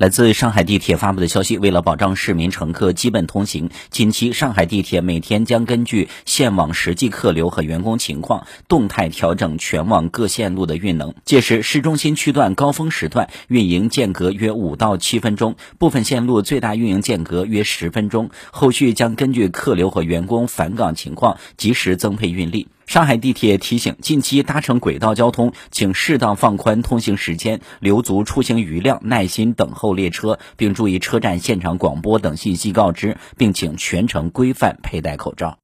来自上海地铁发布的消息，为了保障市民乘客基本通行，近期上海地铁每天将根据线网实际客流和员工情况，动态调整全网各线路的运能。届时，市中心区段高峰时段运营间隔约五到七分钟，部分线路最大运营间隔约十分钟。后续将根据客流和员工返岗情况，及时增配运力。上海地铁提醒，近期搭乘轨道交通，请适当放宽通行时间，留足出行余量，耐心等候列车，并注意车站现场广播等信息告知，并请全程规范佩戴口罩。